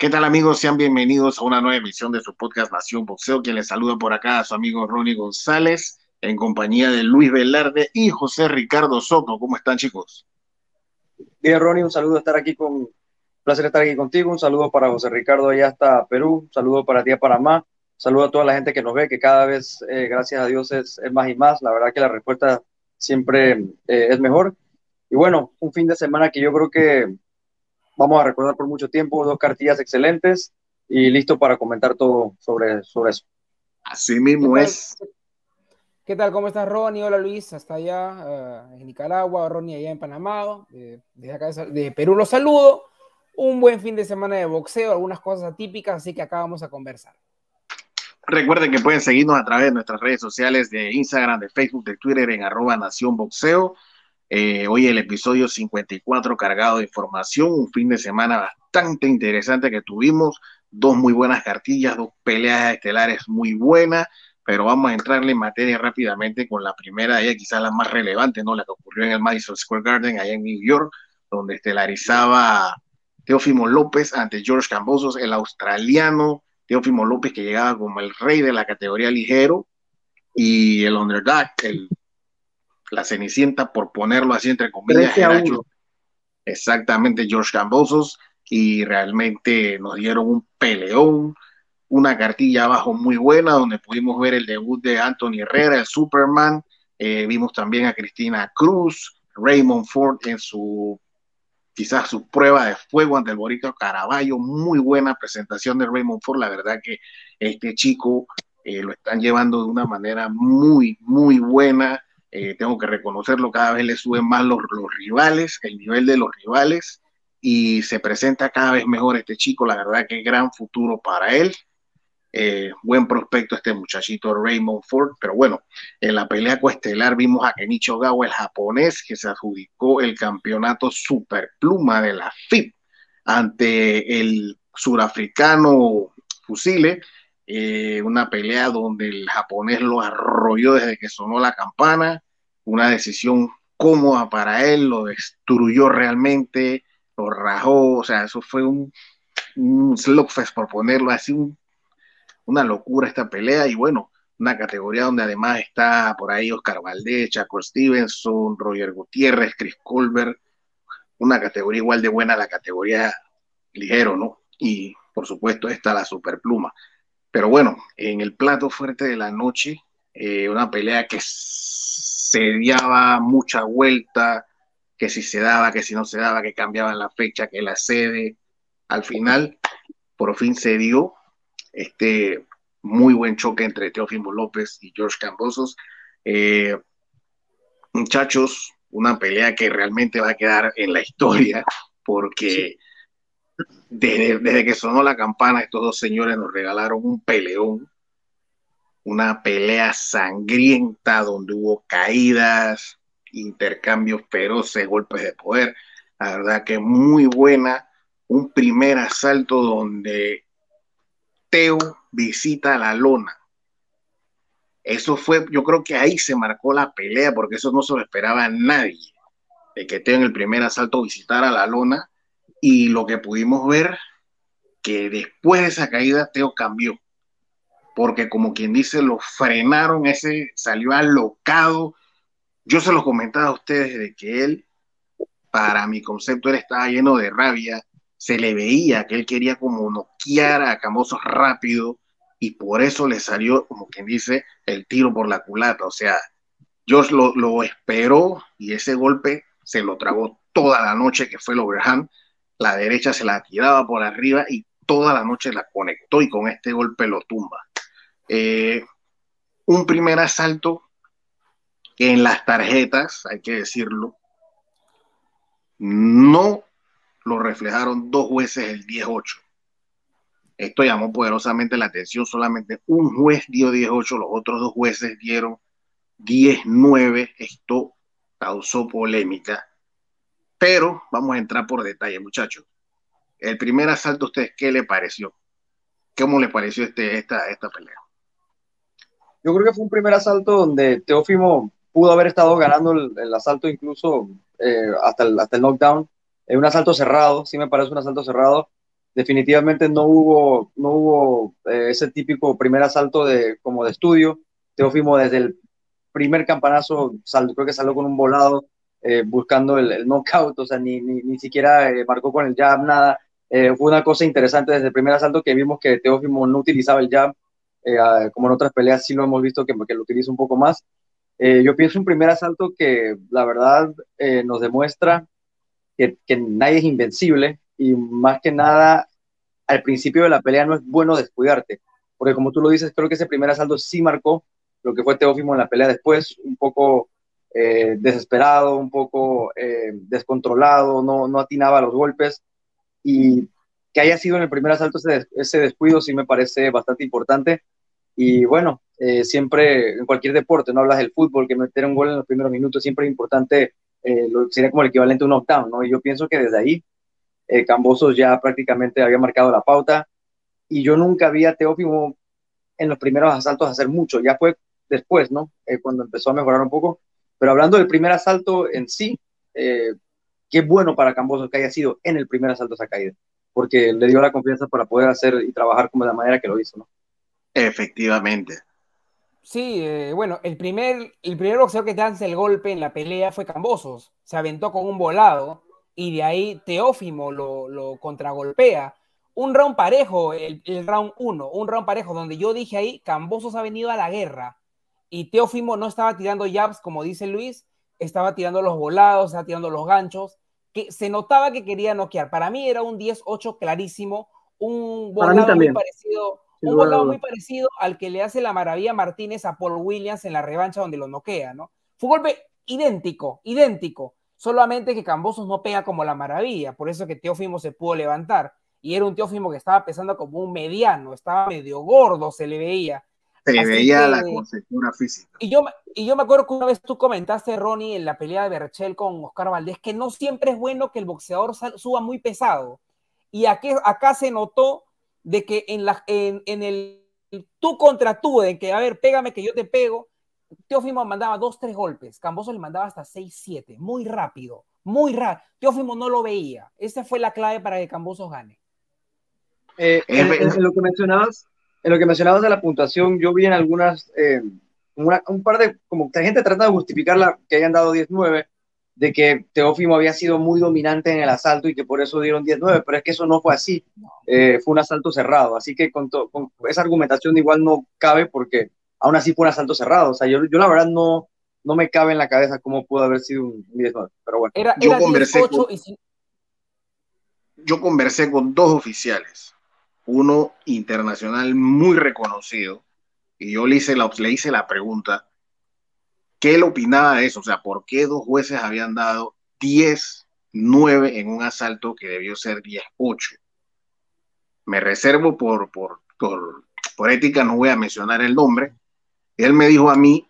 ¿Qué tal amigos? Sean bienvenidos a una nueva emisión de su podcast Nación Boxeo. Quien les saluda por acá a su amigo Ronnie González en compañía de Luis Velarde y José Ricardo Soto. ¿Cómo están chicos? Bien Ronnie, un saludo estar aquí con, un placer estar aquí contigo. Un saludo para José Ricardo allá hasta Perú. Un saludo para ti a Panamá. Un saludo a toda la gente que nos ve, que cada vez, eh, gracias a Dios, es, más y más. La verdad que la respuesta siempre eh, es mejor. Y bueno, un fin de semana que yo creo que vamos a recordar por mucho tiempo, dos cartillas excelentes y listo para comentar todo sobre, sobre eso. Así mismo es. ¿Qué tal? ¿Cómo estás, Ronnie? Hola, Luis, hasta allá eh, en Nicaragua, Ronnie allá en Panamá, desde acá de Perú los saludo. Un buen fin de semana de boxeo, algunas cosas atípicas, así que acá vamos a conversar. Recuerden que pueden seguirnos a través de nuestras redes sociales de Instagram, de Facebook, de Twitter en arroba Nación Boxeo. Eh, hoy el episodio 54 cargado de información, un fin de semana bastante interesante que tuvimos, dos muy buenas cartillas, dos peleas estelares muy buenas, pero vamos a entrarle en materia rápidamente con la primera de ellas, quizás la más relevante, ¿no? La que ocurrió en el Madison Square Garden, allá en New York, donde estelarizaba Teófimo López ante George Cambosos, el australiano Teófimo López que llegaba como el rey de la categoría ligero y el underdog, el la Cenicienta, por ponerlo así entre comillas, exactamente George Cambosos, y realmente nos dieron un peleón, una cartilla abajo muy buena, donde pudimos ver el debut de Anthony Herrera, el Superman, eh, vimos también a Cristina Cruz, Raymond Ford en su quizás su prueba de fuego ante el Boricua Caraballo, muy buena presentación de Raymond Ford, la verdad que este chico eh, lo están llevando de una manera muy, muy buena, eh, tengo que reconocerlo, cada vez le suben más los, rivales, el nivel de los rivales, y se presenta cada vez mejor este chico, la verdad que gran futuro para él. Eh, buen prospecto este muchachito Raymond Ford, pero bueno, en la pelea coestelar vimos a Kenichi Ogawa, el japonés, que se adjudicó el campeonato superpluma de la FIP ante el surafricano Fusile, eh, una pelea donde el japonés lo arrolló desde que sonó la campana, una decisión cómoda para él, lo destruyó realmente, lo rajó, o sea, eso fue un, un slugfest por ponerlo así, una locura esta pelea y bueno, una categoría donde además está por ahí Oscar Valdez, Chaco Stevenson, Roger Gutiérrez, Chris Colbert, una categoría igual de buena, la categoría ligero, ¿no? Y por supuesto está la superpluma. Pero bueno, en el plato fuerte de la noche, eh, una pelea que se daba mucha vuelta, que si se daba, que si no se daba, que cambiaban la fecha, que la sede. Al final, por fin se dio este muy buen choque entre Teófimo López y George Cambosos. Eh, muchachos, una pelea que realmente va a quedar en la historia, porque desde, que sonó la campana, estos dos señores nos regalaron un peleón, una pelea sangrienta donde hubo caídas, intercambios feroces, golpes de poder. La verdad que muy buena. Un primer asalto donde Teo visita la lona. Eso fue, yo creo que ahí se marcó la pelea, porque eso no se lo esperaba a nadie. De que Teo en el primer asalto visitara la lona y lo que pudimos ver, que después de esa caída Teo cambió, porque como quien dice, lo frenaron, ese salió alocado. Yo se lo comentaba a ustedes de que él, para mi concepto, él estaba lleno de rabia, se le veía que él quería como noquear a Camosos rápido y por eso le salió, como quien dice, el tiro por la culata. O sea, George lo, lo esperó y ese golpe se lo tragó toda la noche, que fue el overhand, la derecha se la tiraba por arriba y toda la noche la conectó y con este golpe lo tumba. Eh, un primer asalto en las tarjetas, hay que decirlo, no lo reflejaron dos jueces el 10-8. Esto llamó poderosamente la atención, solamente un juez dio 10-8, los otros dos jueces dieron 10-9. Esto causó polémica pero vamos a entrar por detalle, muchachos. El primer asalto, ¿a ustedes qué le pareció? ¿Cómo le pareció este, esta, esta pelea? Yo creo que fue un primer asalto donde Teófimo pudo haber estado ganando el, asalto incluso eh, hasta, el, hasta el knockdown. Es un asalto cerrado, sí me parece un asalto cerrado. definitivamente no hubo, no hubo eh, ese típico primer asalto de, como de estudio. Teófimo desde el primer campanazo, creo que salió con un volado, eh, buscando el, el, knockout, o sea, ni, ni, ni siquiera eh, marcó con el jab, nada. fue una cosa interesante desde el primer asalto que vimos que Teófimo no utilizaba el jab, como en otras peleas sí lo hemos visto que, que lo utiliza un poco más. yo pienso un primer asalto que la verdad nos demuestra que, que nadie es invencible, y más que nada al principio de la pelea no es bueno descuidarte, porque como tú lo dices, creo que ese primer asalto sí marcó lo que fue Teófimo en la pelea después, un poco eh, desesperado, un poco eh, descontrolado, no, no atinaba los golpes y que haya sido en el primer asalto ese, ese descuido sí me parece bastante importante y bueno, eh, siempre en cualquier deporte, no hablas del fútbol, que meter un gol en los primeros minutos siempre es importante, sería como el equivalente a un knockdown, ¿no? Y yo pienso que desde ahí Cambosos ya prácticamente había marcado la pauta y yo nunca vi a Teófimo en los primeros asaltos hacer mucho, ya fue después, ¿no? Cuando empezó a mejorar un poco, pero hablando del primer asalto en sí, eh, qué bueno para Cambosos que haya sido en el primer asalto esa caída, porque le dio la confianza para poder hacer y trabajar como de la manera que lo hizo, ¿no? Efectivamente. Sí, eh, bueno, el primer, el primer boxeador que hace el golpe en la pelea fue Cambosos. Se aventó con un volado y de ahí Teófimo lo, lo contragolpea. Un round parejo, el, round 1, un round parejo donde yo dije ahí, Cambosos ha venido a la guerra y Teófimo no estaba tirando jabs, como dice Luis, estaba tirando los volados, estaba tirando los ganchos, que se notaba que quería noquear. Para mí era un 10-8 clarísimo, un volado muy parecido, un volado muy parecido al que le hace la maravilla Martínez a Paul Williams en la revancha donde lo noquea, ¿no? Fue un golpe idéntico, idéntico solamente que Cambosos no pega como la maravilla, por eso que Teófimo se pudo levantar. Y era un Teófimo que estaba pesando como un mediano, estaba medio gordo, se le veía. Se veía la conceptura física. Y yo, y yo me acuerdo que una vez tú comentaste, Ronnie, en la pelea de Berchel con Oscar Valdés, que no siempre es bueno que el boxeador suba muy pesado. Y aquí, acá se notó de que en, la, en, en el tú contra tú, en que, a ver, pégame que yo te pego, Teófimo mandaba dos, tres golpes, Camboso le mandaba hasta seis, siete, muy rápido, muy rápido. Teófimo no lo veía. Esa fue la clave para que Camboso gane. Eh, en, lo que mencionabas, en lo que mencionabas de la puntuación, yo vi en algunas, eh, un par de, como que gente trata de justificar la, que hayan dado 10-9, de que Teófimo había sido muy dominante en el asalto y que por eso dieron 10-9, pero es que eso no fue así, eh, fue un asalto cerrado, así que con, con, esa argumentación igual no cabe porque aún así fue un asalto cerrado. O sea, yo, yo la verdad no, no me cabe en la cabeza cómo pudo haber sido un 19, pero bueno. Era, yo, conversé con, yo conversé con dos oficiales, uno internacional muy reconocido, y yo le hice la, le hice la pregunta, ¿qué él opinaba de eso? O sea, ¿por qué dos jueces habían dado 10, 9 en un asalto que debió ser 10, 8? Me reservo por, por, por, por ética, no voy a mencionar el nombre, él me dijo a mí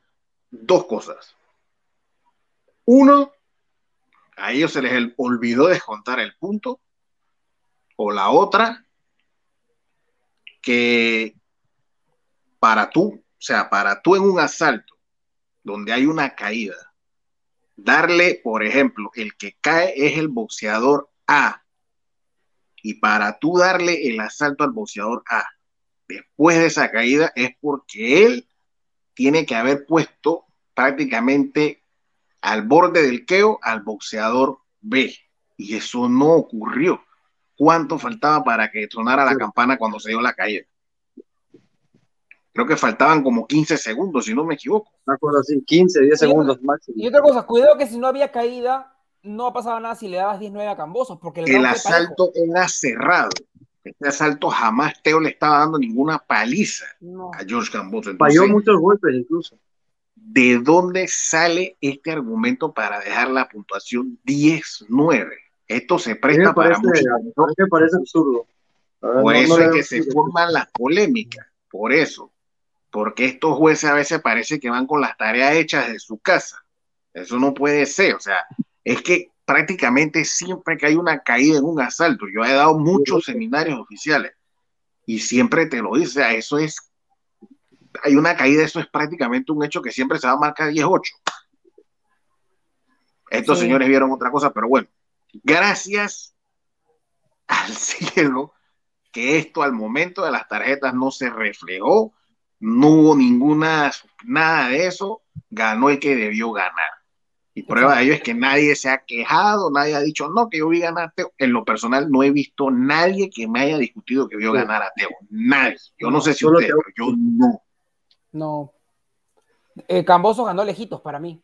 dos cosas. Uno, a ellos se les olvidó descontar el punto. O la otra, que para tú, o sea, para tú en un asalto donde hay una caída, darle, por ejemplo, el que cae es el boxeador A. Y para tú darle el asalto al boxeador A después de esa caída es porque él tiene que haber puesto prácticamente al borde del queo al boxeador B. Y eso no ocurrió. ¿Cuánto faltaba para que sonara la campana cuando se dio la caída? Creo que faltaban como 15 segundos, si no me equivoco. Me acuerdo así, 15, 10 segundos máximo. Y otra cosa, cuidado que si no había caída, no pasaba nada si le dabas 19 a Cambosos, porque el, el asalto era cerrado. Este asalto jamás Teo le estaba dando ninguna paliza a George Camboso. Falló muchos golpes incluso. ¿De dónde sale este argumento para dejar la puntuación 10-9? Esto se presta para mucho. Me parece absurdo. Por eso es que se forman las polémicas. Por eso. Porque estos jueces a veces parece que van con las tareas hechas de su casa. Eso no puede ser. O sea, es que prácticamente siempre que hay una caída en un asalto, yo he dado muchos seminarios oficiales y siempre te lo dice, eso es, hay una caída, eso es prácticamente un hecho que siempre se va a marcar 10-8. Estos señores vieron otra cosa, pero bueno, gracias al cielo, que esto al momento de las tarjetas no se reflejó, no hubo ninguna, nada de eso, ganó el que debió ganar. Y prueba de ello es que nadie se ha quejado, nadie ha dicho, no, que yo vi ganar a Teo. En lo personal no he visto nadie que me haya discutido que vio ganar a Teo. Nadie. Yo no, sé si usted, pero yo no. No. Eh, Camboso ganó lejitos para mí.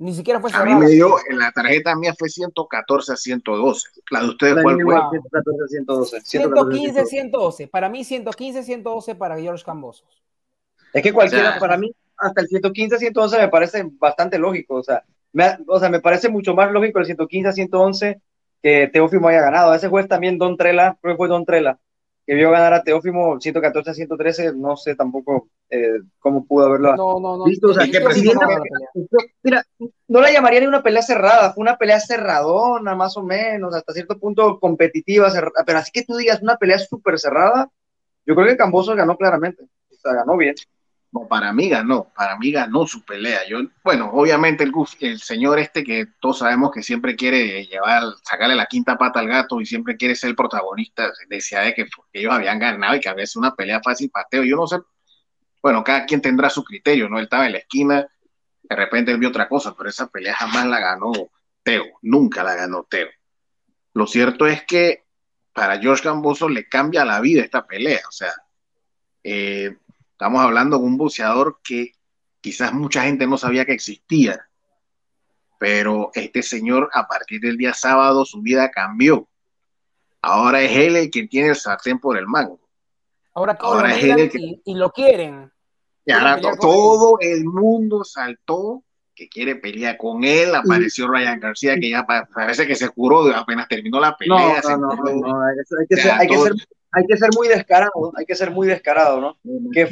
Ni siquiera fue A mí me dio, en la tarjeta mía fue 114 a 112. La de ustedes, ¿cuál fue? 114 a 112. 115 112. Para mí, 115 112 para George Cambosos. Es que cualquiera, para mí, hasta el 115 112 me parece bastante lógico. O sea, me, o sea, me parece mucho más lógico el 115 a 111 que Teófimo haya ganado. Ese juez también, Don Trela, creo que fue Don Trela, que vio ganar a Teófimo 114 a 113, no sé tampoco eh, cómo pudo haberlo no, no, no, visto. O sea, que mira, no la llamaría ni una pelea cerrada, fue una pelea cerradona, más o menos, hasta cierto punto competitiva, pero así que tú digas una pelea súper cerrada, yo creo que Camboso ganó claramente, o sea, ganó bien. No, para mí ganó, para mí ganó su pelea. Yo, bueno, obviamente el, señor este que todos sabemos que siempre quiere llevar, sacarle la quinta pata al gato y siempre quiere ser el protagonista, decía de que, ellos habían ganado y que había sido una pelea fácil pateo. Yo no sé, bueno, cada quien tendrá su criterio, ¿no? Él estaba en la esquina, de repente él vio otra cosa, pero esa pelea jamás la ganó Teo, nunca la ganó Teo. Lo cierto es que para George Gamboso le cambia la vida esta pelea, o sea, eh, Estamos hablando de un buceador que quizás mucha gente no sabía que existía, pero este señor a partir del día sábado su vida cambió. Ahora es él el que tiene el sartén por el mango. Ahora, ahora es él el que... y, lo quieren. Y ahora todo el mundo saltó que quiere pelear con él. Apareció Ryan García, que ya parece que se curó apenas terminó la pelea. No, no, no, hay que, ser, hay que ser hay que ser muy descarado, hay que ser muy descarado, ¿no? Qué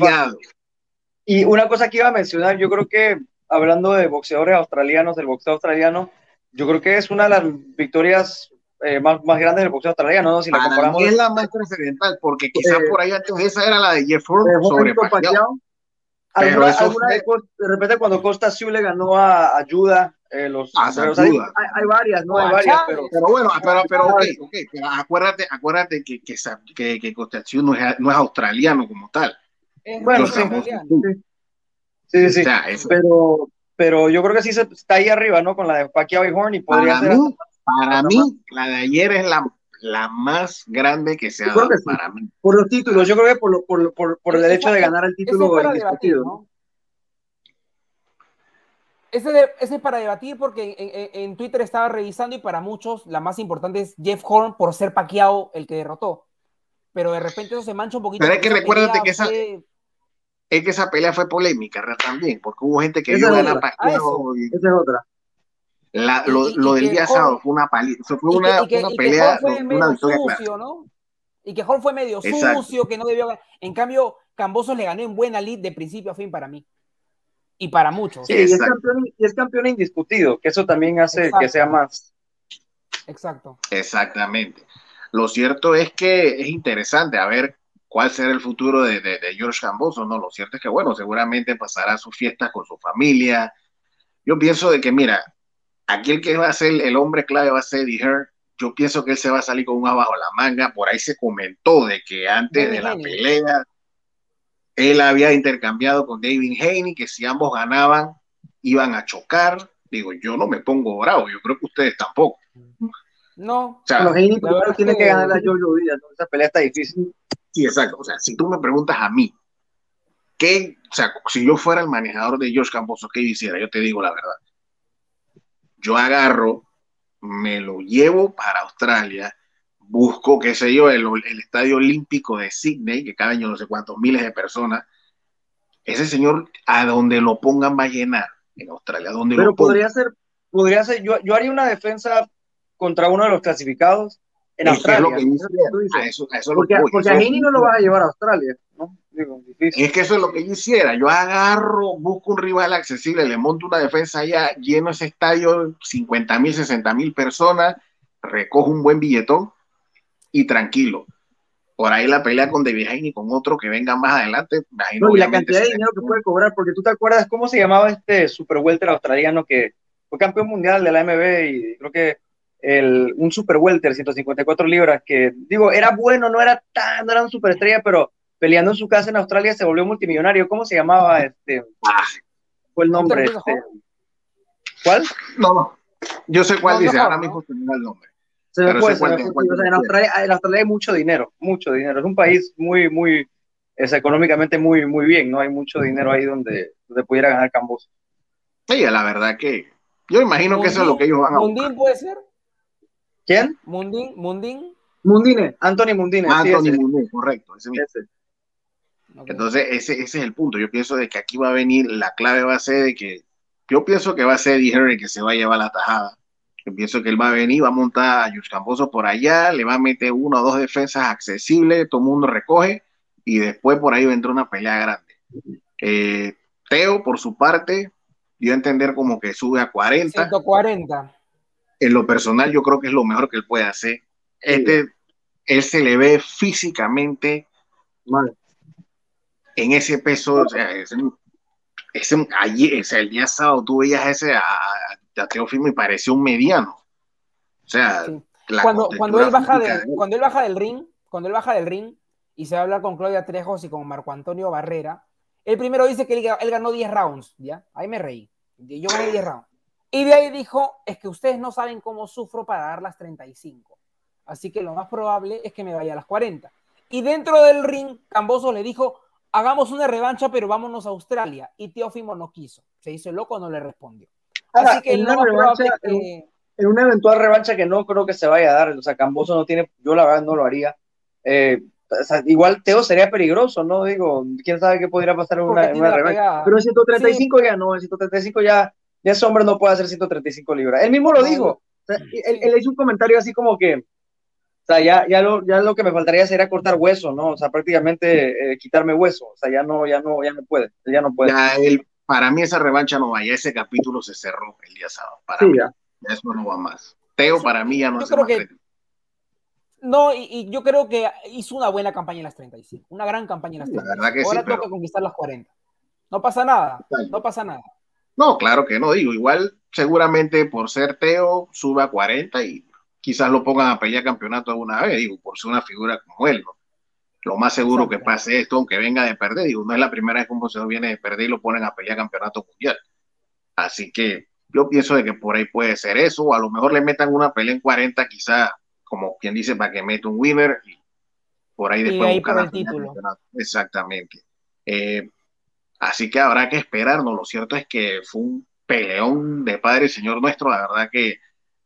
Y una cosa que iba a mencionar, yo creo que hablando de boxeadores australianos, del boxeo australiano, yo creo que es una de las victorias eh, más, más grandes del boxeo australiano, ¿no? Si la comparamos. es la más trascendental, porque quizás eh, por ahí antes esa era la de Jeff Horn sobre Pacquiao. Alguna, alguna de, de, repente cuando Costa Sioux le ganó a, a Judah, eh, los, ah, hay, hay, varias, no hay varias, pero, pero bueno, pero, pero ok, ok, pero acuérdate, acuérdate que, que, que, que no es, no es australiano como tal. bueno, sí, sí, sí, sí. pero, pero yo creo que sí se, está ahí arriba, ¿no? Con la de Pacquiao y Horn y podría para ser. Mí, para mí, la de ayer es la, la más grande que se ha dado para mí. Por los títulos, yo creo que por, por, por, por el derecho de ganar el título indiscutido, ¿no? Ese, es para debatir porque en, Twitter estaba revisando y para muchos la más importante es Jeff Horn por ser paqueado el que derrotó. Pero de repente eso se mancha un poquito. Pero es que recuérdate que esa, es que esa pelea fue polémica también, porque hubo gente que vio ganar. Y... Esa es otra. lo, del día sábado fue una, pali fue una, una pelea, una victoria sucio, ¿no? Y que Horn fue medio sucio, que no debió En cambio, Cambosos le ganó en buena lead de principio a fin para mí y para muchos. Sí, y es, campeón, y es, campeón, indiscutido, que eso también hace que sea más. Exacto. Exactamente. Lo cierto es que es interesante a ver cuál será el futuro de, de, George Camboso, ¿no? Lo cierto es que, bueno, seguramente pasará sus fiestas con su familia. Yo pienso de que, mira, aquí el que va a ser el hombre clave va a ser Eddie Hearn. Yo pienso que él se va a salir con un bajo la manga. Por ahí se comentó de que antes de la pelea él había intercambiado con David Haney que si ambos ganaban iban a chocar. Digo, yo no me pongo bravo, yo creo que ustedes tampoco. No, o sea, los Haney primero tiene que, ganar a Jojo Díaz, ¿no? esa pelea está difícil. Sí, exacto. O sea, si tú me preguntas a mí, ¿qué, o sea, si yo fuera el manejador de George Camposo, ¿qué hiciera? Yo te digo la verdad. Yo agarro, me lo llevo para Australia, busco, qué sé yo, el, Estadio Olímpico de Sydney, que cada año no sé cuántos miles de personas, ese señor a donde lo pongan va a llenar en Australia. Donde Pero podría ser, podría ser, yo, yo haría una defensa contra uno de los clasificados en Australia. porque, a Heini no lo vas a llevar a Australia, ¿no? es que eso es lo que yo hiciera. Yo agarro, busco un rival accesible, le monto una defensa allá, lleno ese estadio, 50 mil, 60 mil personas, recojo un buen billetón y tranquilo. Por ahí la pelea con David y con otro que venga más adelante. no, y la cantidad de dinero que puede cobrar, porque tú te acuerdas cómo se llamaba este super welter australiano que fue campeón mundial de la MB y creo que el, un super welter, 154 libras, que digo, era bueno, no era tan, no era un superestrella, pero peleando en su casa en Australia se volvió multimillonario. ¿Cómo se llamaba este? Ah, fue el nombre. Este, ¿Cuál? No, no. Yo sé cuál dice, ahora mismo se el nombre. En, Australia, en Australia hay mucho dinero, mucho dinero. Es un país muy, muy, es económicamente muy, muy bien, ¿no? Hay mucho dinero ahí donde, donde pudiera ganar Cambos. Sí, la verdad que yo imagino que eso es lo que ellos van a ¿Mundín puede ser? ¿Quién? Mundín, Mundín. Mundine, Anthony Mundine. Anthony Mundine, correcto. Ese Entonces, ese, ese, es el punto. Yo pienso de que aquí va a venir, la clave va a ser de que, yo pienso que va a ser Eddie Henry que se va a llevar la tajada. Yo pienso que él va a venir, va a montar a Jus Camposo por allá, le va a meter uno o dos defensas accesibles, todo el mundo recoge, y después por ahí vendrá una pelea grande. Eh, Teo, por su parte, dio a entender como que sube a 40. 140. En lo personal, yo creo que es lo mejor que él puede hacer. Este, él se le ve físicamente mal. En ese peso, o sea, ese, ese, ayer, el día sábado tú veías ese a, a Teófimo y parecía un mediano. O sea, cuando, cuando, él baja de, cuando él baja del ring, cuando él baja del ring y se va a hablar con Claudia Trejos y con Marco Antonio Barrera, el primero dice que él, ganó 10 rounds, ¿ya? Ahí me reí. Yo gané 10 rounds. Y de ahí dijo, es que ustedes no saben cómo sufro para dar las 35. Así que lo más probable es que me vaya a las 40. Y dentro del ring, Camboso le dijo, hagamos una revancha, pero vámonos a Australia. Y Teófimo no quiso. Se hizo loco, no le respondió. Así que en una, revancha, en una eventual revancha que no creo que se vaya a dar, o sea, Camboso no tiene, yo la verdad no lo haría. Eh, igual Teo sería peligroso, ¿no? Digo, quién sabe qué podría pasar en una, revancha. Pero en 135 ya no, en 135 ya, ya ese hombre no puede hacer 135 libras. Él mismo lo dijo. él, hizo un comentario así como que, o sea, ya, ya, lo, ya lo que me faltaría sería cortar hueso, ¿no? O sea, prácticamente eh, quitarme hueso. O sea, ya no, ya no, ya no puede. Ya no puede. Ya él, para mí esa revancha no va. Ya ese capítulo se cerró el día sábado. Para mí. Ya. eso no va más. Teo para mí ya no es más no, y, yo creo que hizo una buena campaña en las 35, una gran campaña en las 35. La Ahora toca conquistar las 40. No pasa nada, no pasa nada. No, claro que no, digo, igual seguramente por ser Teo sube a 40 y quizás lo pongan a pelear campeonato alguna vez, digo, por ser una figura como él, ¿no? Lo más seguro que pase esto, aunque venga de perder, digo, no es la primera vez que un se viene de perder y lo ponen a pelear campeonato mundial. Así que yo pienso de que por ahí puede ser eso, o a lo mejor le metan una pelea en 40, quizás como quien dice, para que meta un winner y por ahí después y el título. Exactamente. Eh, así que habrá que esperarnos. Lo cierto es que fue un peleón de Padre Señor nuestro. La verdad que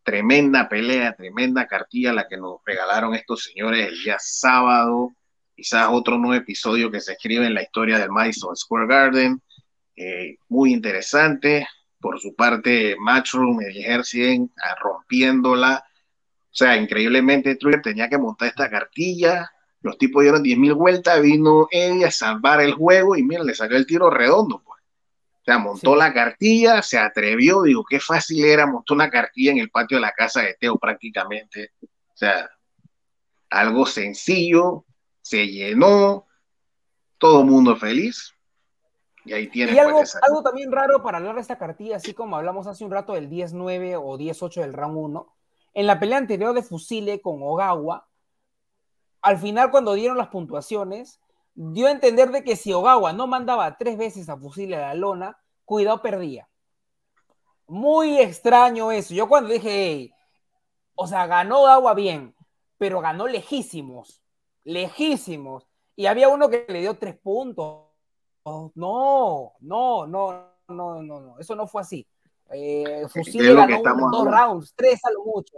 tremenda pelea, tremenda cartilla la que nos regalaron estos señores el día sábado. Quizás otro nuevo episodio que se escribe en la historia del Madison Square Garden. Eh, muy interesante. Por su parte, Matchroom, el ejército rompiéndola o sea, increíblemente Truyer tenía que montar esta cartilla, los tipos dieron 10.000 vueltas, vino Eddie a salvar el juego y mira, le sacó el tiro redondo, pues. O sea, montó la cartilla, se atrevió, digo, qué fácil era, montó una cartilla en el patio de la casa de Teo prácticamente. O sea, algo sencillo, se llenó, todo mundo feliz. Y ahí tiene. Y algo, pues, algo también raro para hablar de esta cartilla, así como hablamos hace un rato del 10-9 o 10-8 del round 1 en la pelea anterior de Fusile con Ogawa, al final cuando dieron las puntuaciones, dio a entender de que si Ogawa no mandaba tres veces a Fusile a la lona, cuidado perdía. Muy extraño eso. Yo cuando dije, o sea, ganó Ogawa bien, pero ganó lejísimos, lejísimos. Y había uno que le dio tres puntos. No, no, no, no, no, no, eso no fue así. Eh, Fusil ganó dos rounds, tres a lo mucho.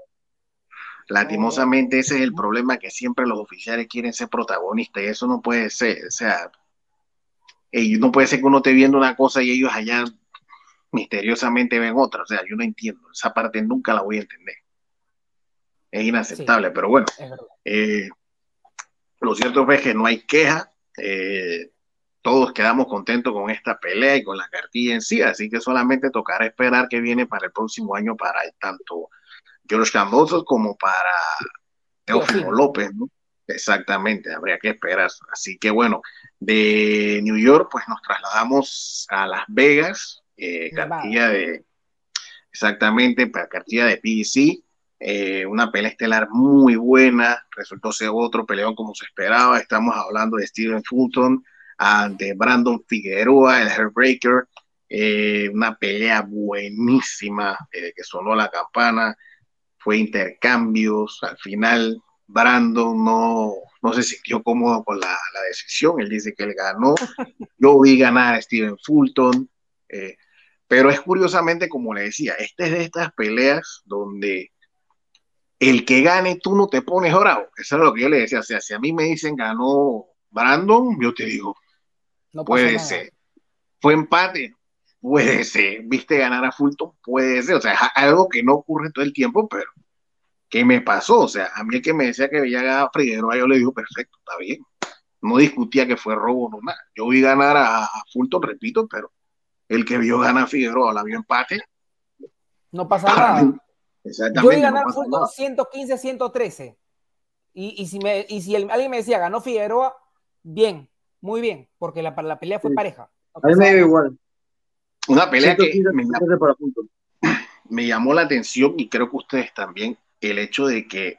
Lastimosamente ese es el problema que siempre los oficiales quieren ser protagonistas y eso no puede ser, o sea, no puede ser que uno esté viendo una cosa y ellos allá misteriosamente ven otra, o sea, yo no entiendo, esa parte nunca la voy a entender. Es inaceptable, pero bueno, eh, lo cierto es que no hay queja, eh, todos quedamos contentos con esta pelea y con la cartilla en sí, así que solamente tocará esperar que viene para el próximo año para tanto George Cambosos como para Teófimo López, ¿no? Exactamente, habría que esperar. Así que bueno, de New York pues nos trasladamos a Las Vegas, eh, cartilla de, exactamente, para cartilla de PDC. Eh, una pelea estelar muy buena, resultó ser otro peleón como se esperaba. Estamos hablando de Steven Fulton ante Brandon Figueroa, el Hairbreaker. Eh, una pelea buenísima eh, que sonó la campana, fue intercambios. Al final, Brandon no, no se sintió cómodo con la, la, decisión. Él dice que él ganó. Yo vi ganar a Steven Fulton. Eh, pero es curiosamente, como le decía, esta es de estas peleas donde el que gane tú no te pones bravo. Eso es lo que yo le decía. O sea, si a mí me dicen ganó Brandon, yo te digo, no puede ser. Fue empate, puede ser. Viste ganar a Fulton, puede ser. O sea, algo que no ocurre todo el tiempo, pero ¿qué me pasó? O sea, a mí el que me decía que veía ganar a Figueroa, yo le digo, perfecto, está bien. No discutía que fue robo no nada. Yo vi ganar a, Fulton, repito, pero el que vio ganar a Figueroa la vio empate. No pasa nada. Exactamente. Yo vi ganar no Fulton 115 113. Y, y si, me, y si alguien me decía ganó Figueroa, bien, muy bien, porque la, la pelea fue pareja. a mí me dio igual. Una pelea que me llamó, me llamó la atención y creo que ustedes también, el hecho de que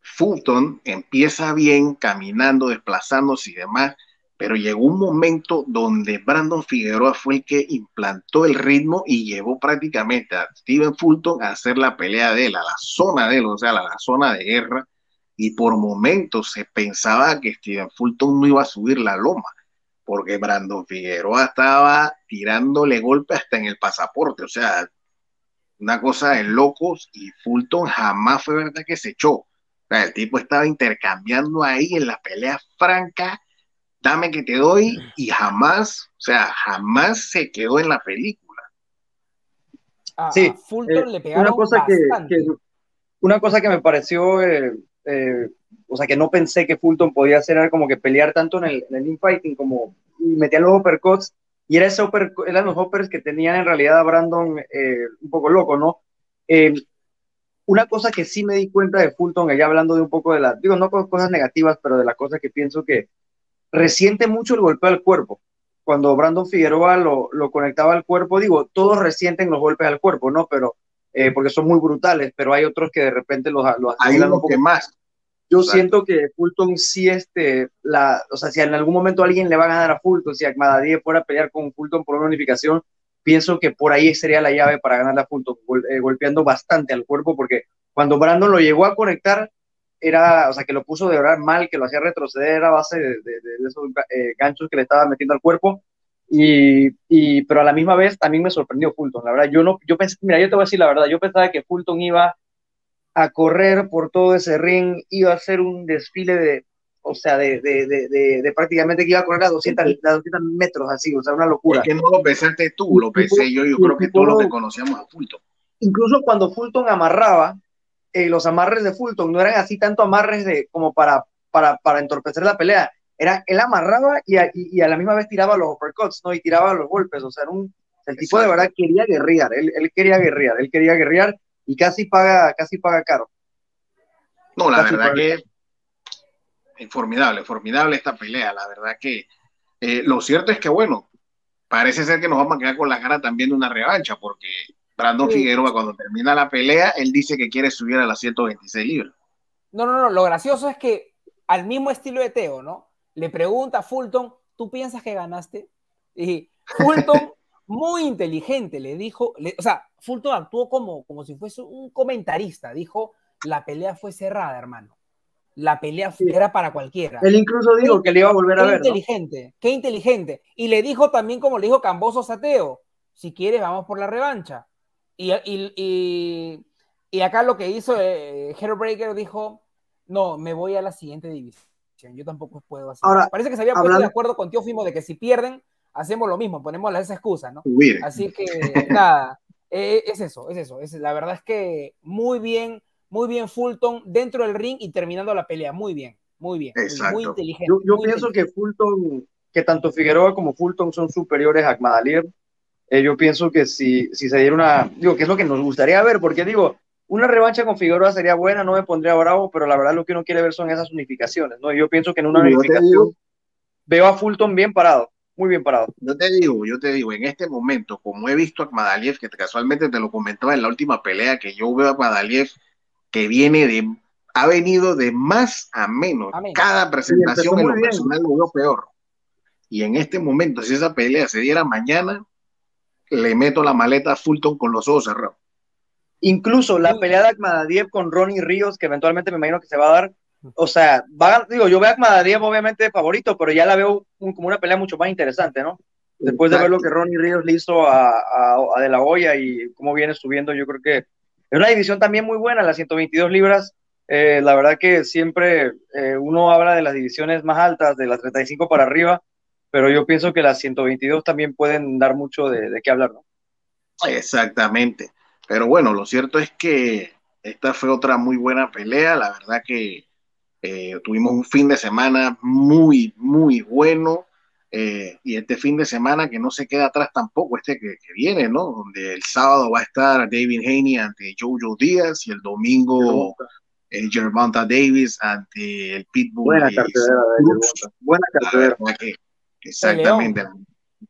Fulton empieza bien, caminando, desplazándose y demás, pero llegó un momento donde Brandon Figueroa fue el que implantó el ritmo y llevó prácticamente a Steven Fulton a hacer la pelea de él, a la zona de él, o sea, a la zona de guerra, y por momentos se pensaba que Steven Fulton no iba a subir la loma, porque Brandon Figueroa estaba tirándole golpe hasta en el pasaporte, o sea, una cosa de locos y Fulton jamás fue verdad que se echó. El tipo estaba intercambiando ahí en la pelea franca, dame que te doy, y jamás, o sea, jamás se quedó en la película. sí, Fulton eh, le pegaron una cosa que, una cosa que me pareció eh, eh, o sea, que no pensé que Fulton podía hacer como que pelear tanto en el, en el infighting como y metían los uppercuts y era ese eran los hoppers que tenían en realidad a Brandon eh, un poco loco, ¿no? Eh, una cosa que sí me di cuenta de Fulton, allá hablando de un poco de las, digo, no cosas negativas, pero de las cosas que pienso que resiente mucho el golpe al cuerpo. Cuando Brandon Figueroa lo, lo conectaba al cuerpo, digo, todos resienten los golpes al cuerpo, ¿no? Pero eh, porque son muy brutales, pero hay otros que de repente los, los un poco más. Yo siento que Fulton sí, este, la, o sea, si en algún momento alguien le va a ganar a Fulton, si Ahmadadie fuera a pelear con Fulton por una unificación, pienso que por ahí sería la llave para ganar a Fulton, eh, golpeando bastante al cuerpo, porque cuando Brandon lo llegó a conectar, era, o sea, que lo puso de verdad mal, que lo hacía retroceder a base de, esos eh, ganchos que le estaba metiendo al cuerpo, y, y, pero a la misma vez también me sorprendió Fulton, la verdad, yo no, yo pensé, mira, yo te voy a decir la verdad, yo pensaba que Fulton iba a correr por todo ese ring, iba a hacer un desfile de, o sea, de, de, de, de prácticamente que iba a correr a 200, a 200, metros así, o sea, una locura. Es que no lo pensaste tú, lo pensé yo, yo creo que todos los que conocíamos a Fulton. Incluso cuando Fulton amarraba, eh, los amarres de Fulton no eran así tanto amarres de, como para, para, para entorpecer la pelea, era, él amarraba y a, y, a, la misma vez tiraba los uppercuts, ¿no? Y tiraba los golpes, o sea, era un, el tipo Exacto. de verdad quería guerrear, él, él quería guerrear, él quería guerrear y casi paga, casi paga caro. No, la casi verdad que es formidable, formidable esta pelea. La verdad que eh, lo cierto es que, bueno, parece ser que nos vamos a quedar con la cara también de una revancha, porque Brandon sí. Figueroa, cuando termina la pelea, él dice que quiere subir a las 126 libras. No, no, no, lo gracioso es que al mismo estilo de Teo, ¿no? Le pregunta a Fulton, ¿tú piensas que ganaste? Y Fulton muy inteligente, le dijo, le, o sea, Fulton actuó como, como si fuese un comentarista, dijo, la pelea fue cerrada, hermano. La pelea sí. era para cualquiera. Él incluso dijo que le iba a volver a qué ver. inteligente, ¿no? qué inteligente. Y le dijo también, como le dijo Camboso Sateo, si quieres, vamos por la revancha. Y, y, y, y acá lo que hizo eh, Hairbreaker dijo, no, me voy a la siguiente división. Yo tampoco puedo hacer. Ahora, Parece que se había puesto de acuerdo con Teófimo de que si pierden, hacemos lo mismo, ponemos esa excusa, ¿no? Bien. Así que nada, eh, es eso, es eso. Es, la verdad es que muy bien, muy bien Fulton dentro del ring y terminando la pelea, muy bien, muy bien, Exacto. muy inteligente. Yo, yo muy pienso inteligente. que Fulton, que tanto Figueroa como Fulton son superiores a Agmadaliev. Eh, yo pienso que si, si se diera una, digo, que es lo que nos gustaría ver, porque digo, una revancha con Figueroa sería buena, no me pondría bravo, pero la verdad lo que uno quiere ver son esas unificaciones, ¿no? Yo pienso que en una unificación veo a Fulton bien parado muy bien parado. Yo te digo, yo te digo, en este momento, como he visto a Madaliev, que casualmente te lo comentaba en la última pelea, que yo veo a Madaliev que viene de, ha venido de más a menos. Cada presentación en lo personal lo veo peor. Y en este momento, si esa pelea se diera mañana, le meto la maleta a Fulton con los ojos cerrados. Incluso la pelea de Akmadiev con Ronnie Ríos, que eventualmente me imagino que se va a dar, o sea, va, digo, yo veo a Akmadiev obviamente favorito, pero ya la veo como una pelea mucho más interesante, ¿no? Después de ver lo que Ronnie Ríos le hizo a, a, De La Hoya y cómo viene subiendo, yo creo que es una división también muy buena, las 122 libras. Eh, la verdad que siempre eh, uno habla de las divisiones más altas, de las 35 para arriba, pero yo pienso que las 122 también pueden dar mucho de, qué hablar, ¿no? Exactamente. Pero bueno, lo cierto es que esta fue otra muy buena pelea. La verdad que eh, tuvimos un fin de semana muy, muy bueno. Eh, y este fin de semana que no se queda atrás tampoco, este que, viene, ¿no? Donde el sábado va a estar David Haney ante Jojo Díaz y el domingo eh, Gervonta Davis ante el Pitbull. Buena cartera, Buena cartera. Exactamente. Las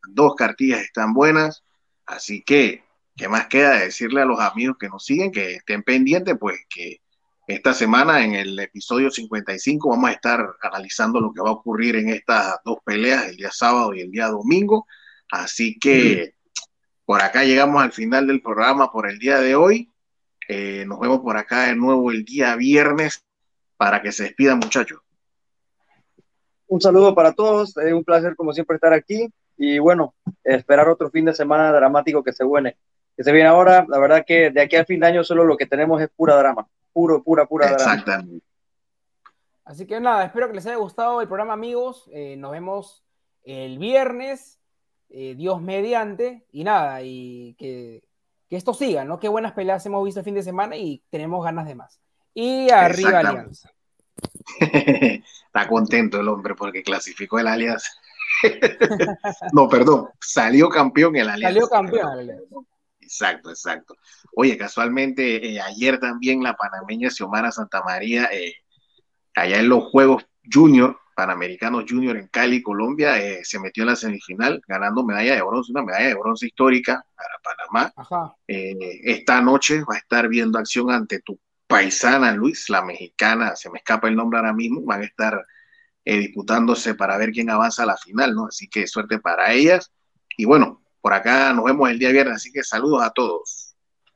dos cartillas están buenas. Así que, ¿qué más queda decirle a los amigos que nos siguen que estén pendientes? Pues que esta semana en el episodio 55 vamos a estar analizando lo que va a ocurrir en estas dos peleas, el día sábado y el día domingo. Así que por acá llegamos al final del programa por el día de hoy. Eh, nos vemos por acá de nuevo el día viernes para que se despidan muchachos. Un saludo para todos, es un placer como siempre estar aquí y bueno, esperar otro fin de semana dramático que se viene, que se viene ahora. La verdad que de aquí al fin de año solo lo que tenemos es pura drama, puro, pura, pura drama. Exactamente. Así que nada, espero que les haya gustado el programa amigos, eh, nos vemos el viernes, eh, Dios mediante, y nada, y que, que, esto siga, ¿no? Qué buenas peleas hemos visto el fin de semana y tenemos ganas de más. Y arriba Alianza. Está contento el hombre porque clasificó el Alianza. no, perdón, salió campeón el Alianza. Salió campeón Exacto, exacto. Oye, casualmente eh, ayer también la panameña Xiomara Santa María, eh, allá en los Juegos Junior, Panamericanos Junior en Cali, Colombia, eh, se metió en la semifinal ganando medalla de bronce, una medalla de bronce histórica para Panamá. esta noche va a estar viendo acción ante tu paisana Luis, la mexicana, se me escapa el nombre ahora mismo, van a estar eh, disputándose para ver quién avanza a la final, ¿no? Así que suerte para ellas. Y bueno, por acá nos vemos el día viernes, así que saludos a todos.